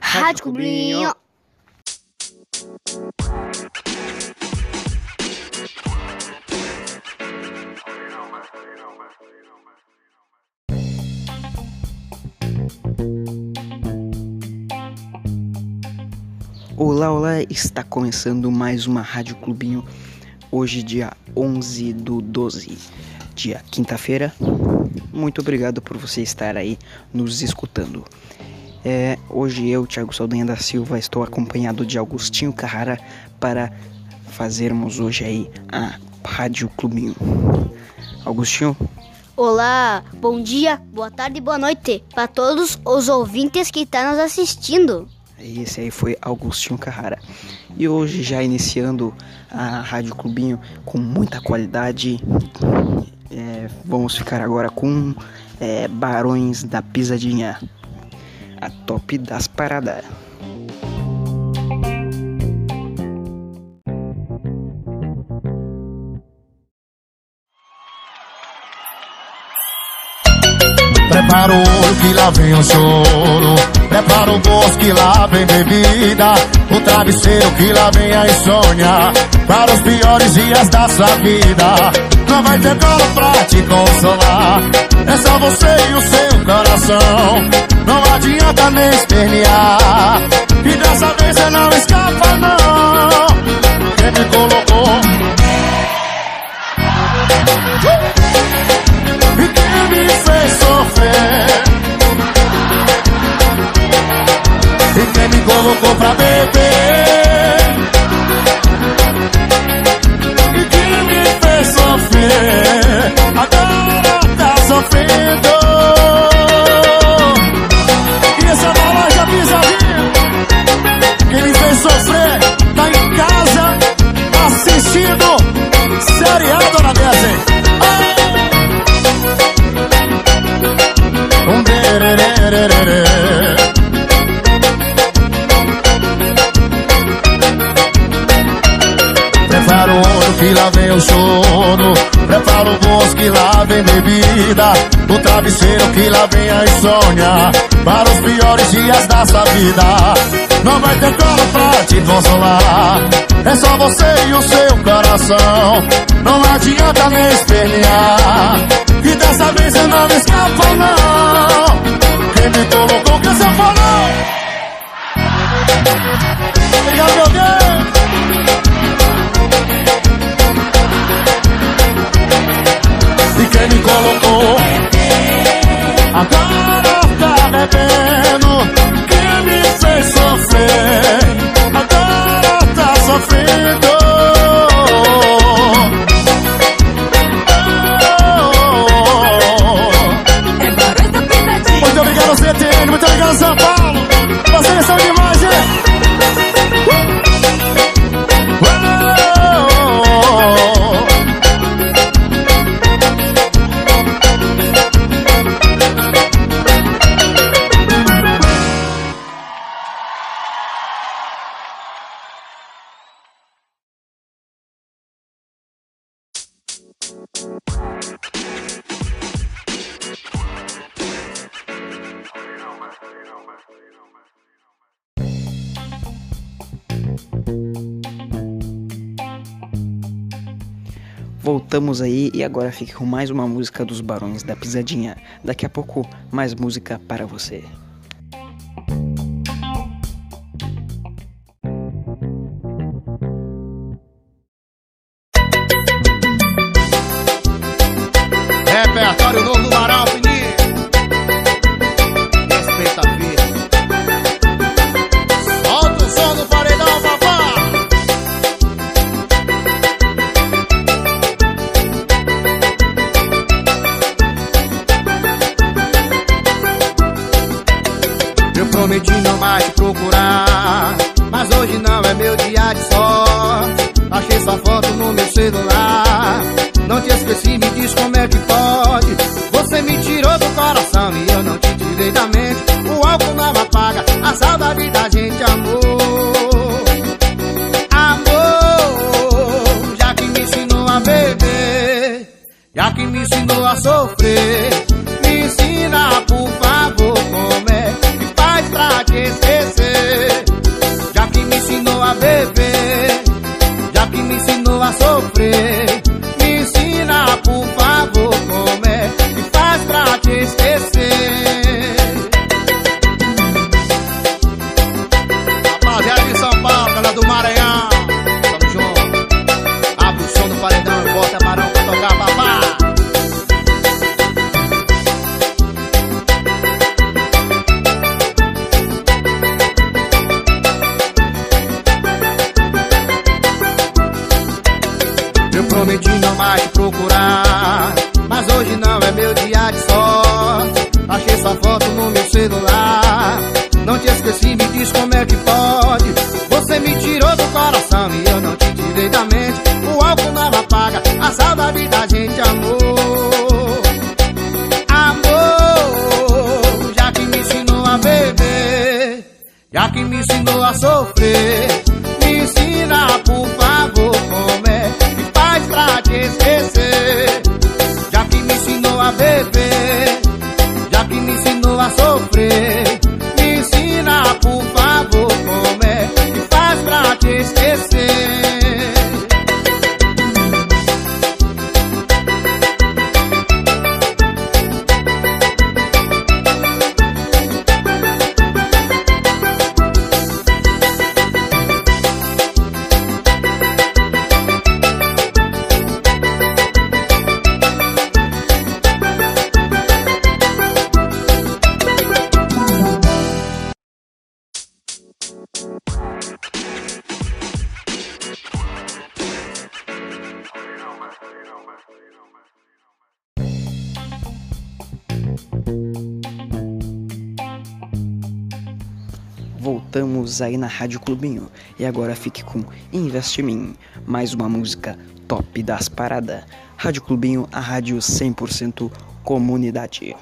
Rádio Clubinho. Olá, olá, está começando mais uma Rádio Clubinho. Hoje, dia 11 do 12, dia quinta-feira. Muito obrigado por você estar aí nos escutando. É, hoje eu, Thiago Saldanha da Silva, estou acompanhado de Augustinho Carrara para fazermos hoje aí a Rádio Clubinho. Augustinho, Olá, bom dia, boa tarde e boa noite para todos os ouvintes que estão nos assistindo. esse aí foi Augustinho Carrara. E hoje já iniciando a Rádio Clubinho com muita qualidade. É, vamos ficar agora com é, Barões da Pisadinha, a top das paradas. Olho que lá vem o choro. Prepara o bolso que lá vem bebida. O travesseiro que lá vem a insônia. Para os piores dias da sua vida. Não vai ter colo pra te consolar. É só você e o seu coração Não adianta nem espernear. E dessa vez você não escapa não. Quem me colocou? E quem me fez sofrer? E quem me colocou pra beber vem bebida O travesseiro que lá vem a insônia. Para os piores dias da sua vida. Não vai ter colo pra te consolar. É só você e o seu coração. Não adianta nem espernear. E dessa vez você não escapa não. Quem me colocou que você falou Obrigado meu Deus Quem me colocou. Agora tá bebendo Quem me fez sofrer? Agora tá sofrendo. Muito obrigado CTN, muito obrigado São Paulo. Vocês são demais, hein? Voltamos aí e agora fique com mais uma música dos Barões da Pisadinha. Daqui a pouco, mais música para você. No Aí na Rádio Clubinho e agora fique com Investe mim, mais uma música top das paradas. Rádio Clubinho, a rádio 100% comunidade.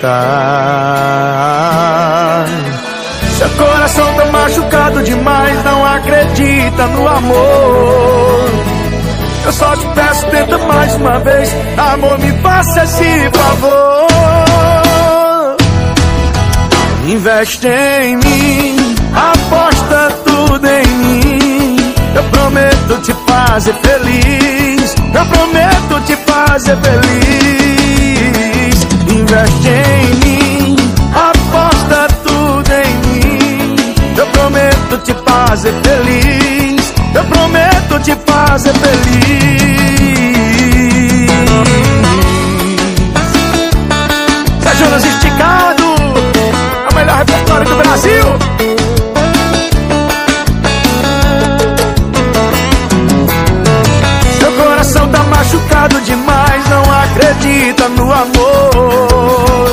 Tá. Seu coração tá machucado demais, não acredita no amor. Eu só te peço, tenta mais uma vez. Amor, me faça esse favor. Investe em mim, aposta tudo em mim. Eu prometo te fazer feliz. Eu prometo te fazer feliz. Investe em mim, aposta tudo em mim. Eu prometo te fazer feliz. Eu prometo te fazer feliz. Zé Jonas esticado, é melhor repertório do Brasil. Machucado demais, não acredita no amor.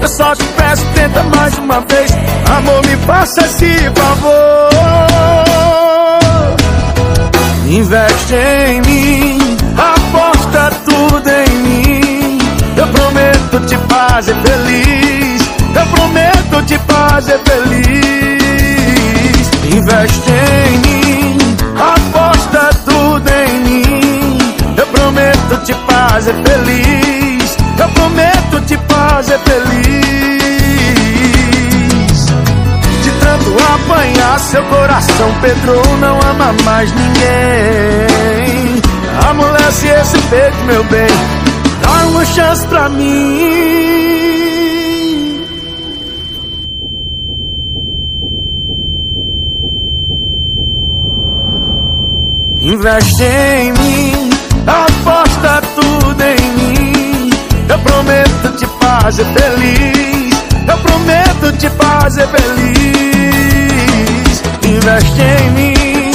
Eu só te peço, tenta mais uma vez. Amor, me faça esse favor. Investe em mim, aposta tudo em mim. Eu prometo te fazer feliz. Eu prometo te fazer feliz. Investe em prometo te fazer feliz. Eu prometo te fazer feliz. De tanto apanhar, seu coração Pedro não ama mais ninguém. Amolece esse peito, meu bem. Dá uma chance pra mim. Investe em mim, fazer feliz. Eu prometo te fazer feliz. Investe em mim,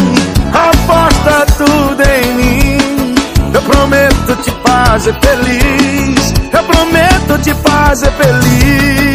aposta tudo em mim. Eu prometo te fazer feliz. Eu prometo te fazer feliz.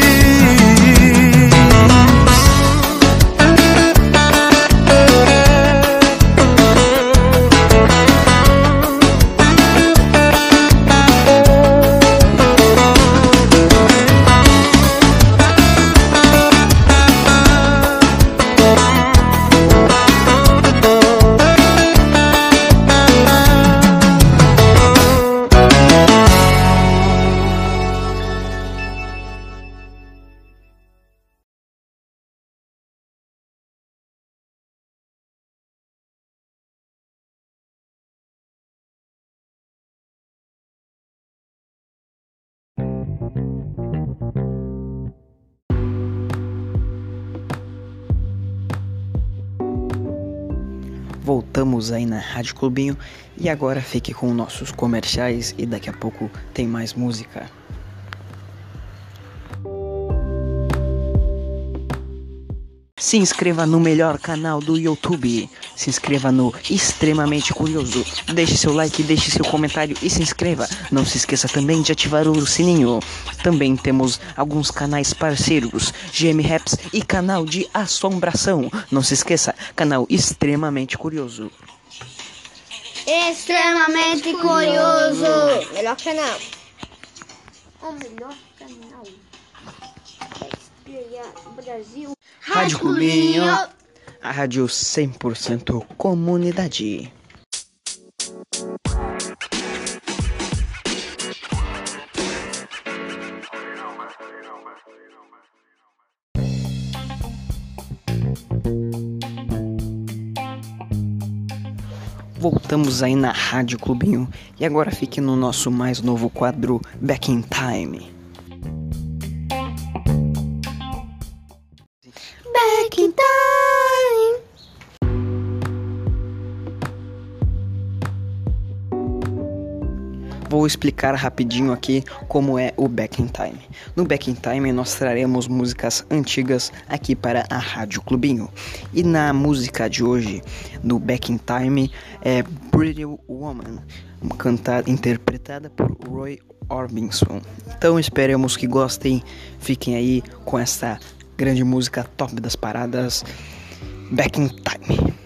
Voltamos aí na Rádio Clubinho e agora fique com nossos comerciais e daqui a pouco tem mais música. Se inscreva no melhor canal do YouTube. Se inscreva no Extremamente Curioso. Deixe seu like, deixe seu comentário e se inscreva. Não se esqueça também de ativar o sininho. Também temos alguns canais parceiros, GM Raps e canal de assombração. Não se esqueça, canal Extremamente Curioso. Extremamente curioso. Melhor canal. O melhor canal. Brasil. Rádio Clubinho, a rádio 100% comunidade. Voltamos aí na Rádio Clubinho e agora fique no nosso mais novo quadro Back in Time. Vou explicar rapidinho aqui como é o Back in Time. No Back in Time nós traremos músicas antigas aqui para a Rádio Clubinho. E na música de hoje, no Back in Time, é Pretty Woman, cantada, interpretada por Roy Orbison. Então esperemos que gostem, fiquem aí com essa grande música top das paradas, Back in Time.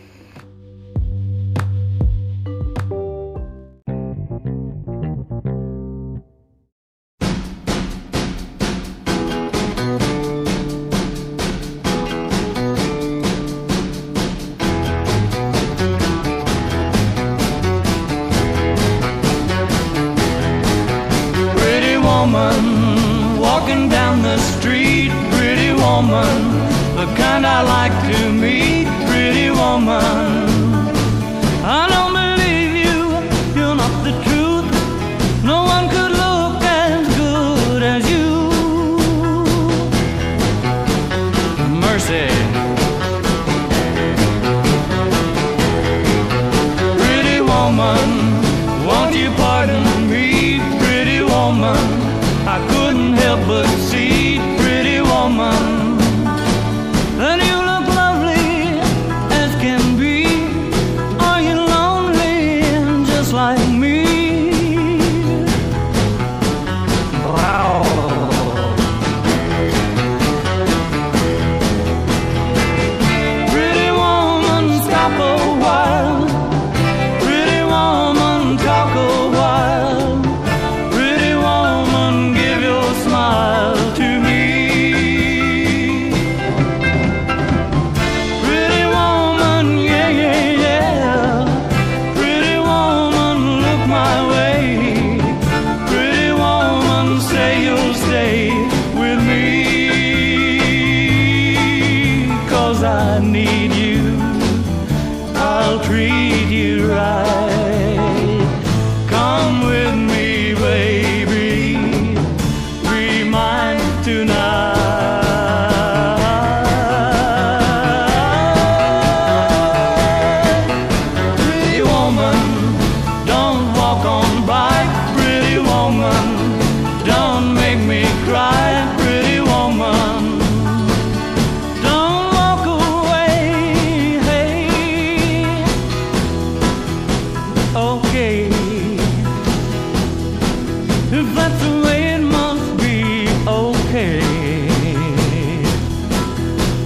Okay.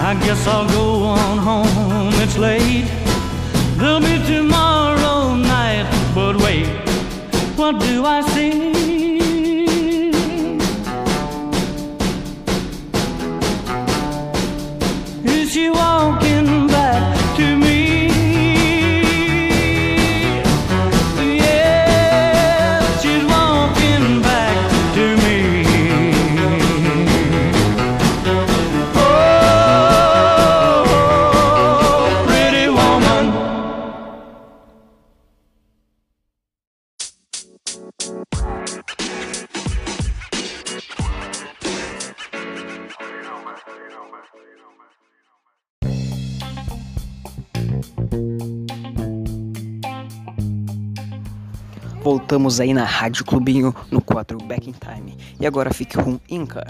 I guess I'll go on home, it's late. There'll be tomorrow night, but wait, what do I see? Voltamos aí na Rádio Clubinho no quadro Back in Time. E agora fique com Inca.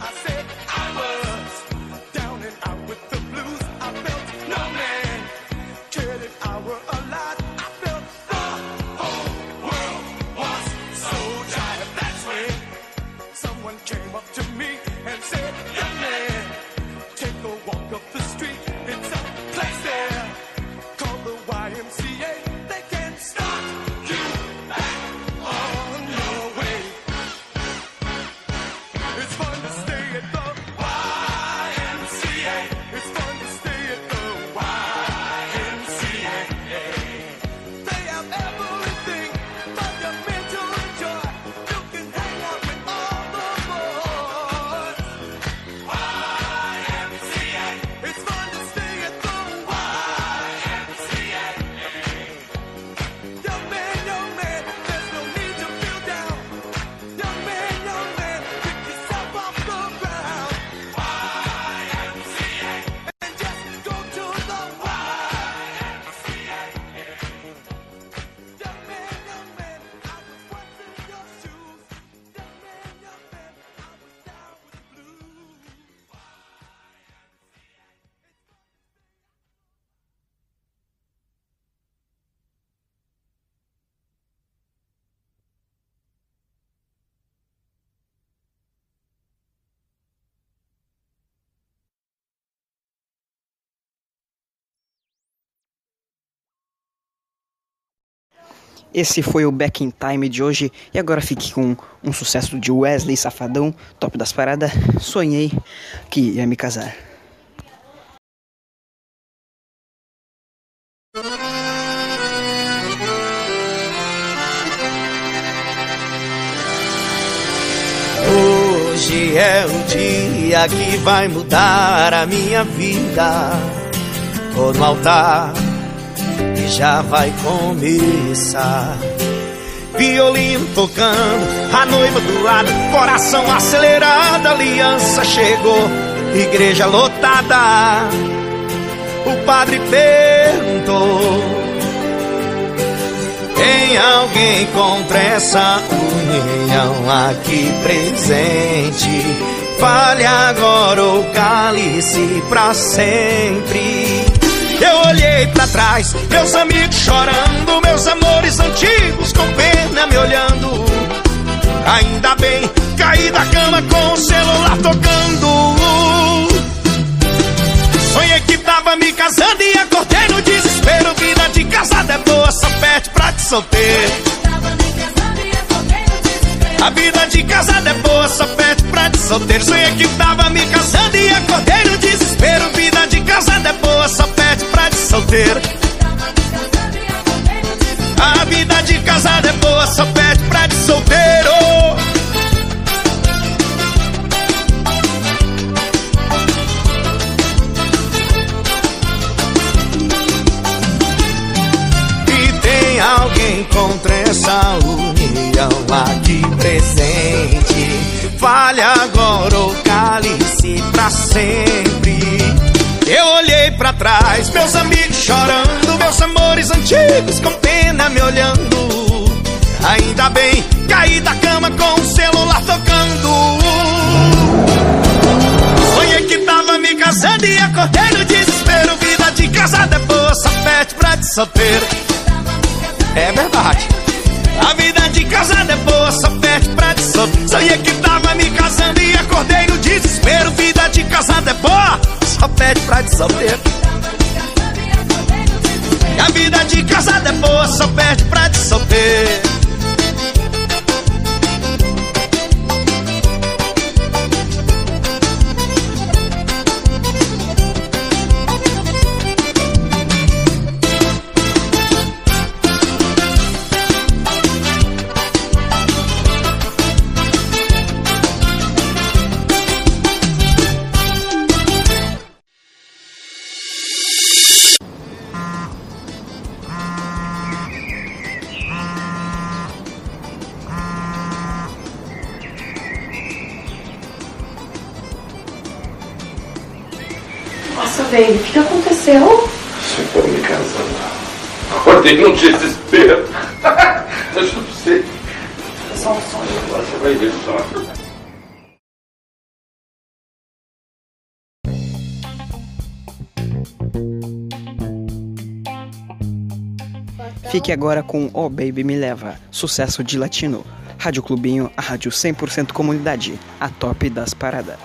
I said. Esse foi o Back in Time de hoje. E agora fique com um sucesso de Wesley Safadão, top das paradas. Sonhei que ia me casar. Hoje é o dia que vai mudar a minha vida. Tô no altar já vai começar. Violino tocando, a noiva do lado, coração acelerado, aliança chegou, igreja lotada. O padre perguntou: Tem alguém contra essa união aqui presente? Fale agora ou cale-se pra sempre. Eu olhei pra trás, meus amigos chorando, meus amores antigos com pena me olhando. Ainda bem, caí da cama com o celular tocando. Sonhei que tava me casando e acordei no desespero. Vida de casada é boa, só pede pra te solteiro. A vida de casada é boa, só pede pra te solteiro. Sonhei que tava me casando e acordei no desespero. Solteiro. A vida de casada é boa, só pede pra te solteiro. E tem alguém contra essa união aqui presente. Fale agora ou cale-se pra sempre. Olhei pra trás, meus amigos chorando, meus amores antigos com pena me olhando. Ainda bem, caí da cama com o celular tocando. Sonhei que tava me casando e acordei no desespero. Vida de casada é boa, só pede pra de solteiro. É verdade. A vida de casada é boa, só pede pra de solteiro. Sonhei que tava me casando e acordei no desespero. Vida de casada é boa, só pede pra de solteiro. E a vida de casada é boa, só pede pra de Fique agora com Oh Baby Me Leva, sucesso de latino. Rádio Clubinho, a rádio 100% comunidade, a top das paradas.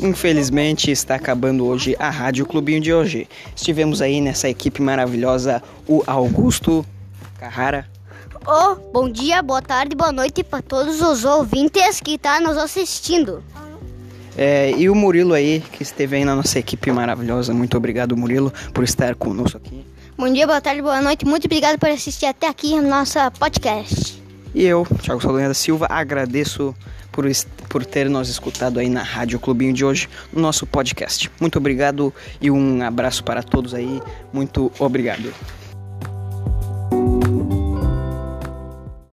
Infelizmente está acabando hoje a Rádio Clubinho de hoje. Estivemos aí nessa equipe maravilhosa, o Augusto Carrara, Oh, bom dia, boa tarde, boa noite para todos os ouvintes que estão nos assistindo. é, e o Murilo aí, que esteve aí na nossa equipe maravilhosa. Muito obrigado, Murilo, por estar conosco aqui. Bom dia, boa tarde, boa noite. Muito obrigado por assistir até aqui no nosso podcast. E eu, Thiago Saldanha da Silva, agradeço por, por ter nos escutado aí na Rádio Clubinho de hoje, no nosso podcast. Muito obrigado e um abraço para todos aí. Muito obrigado.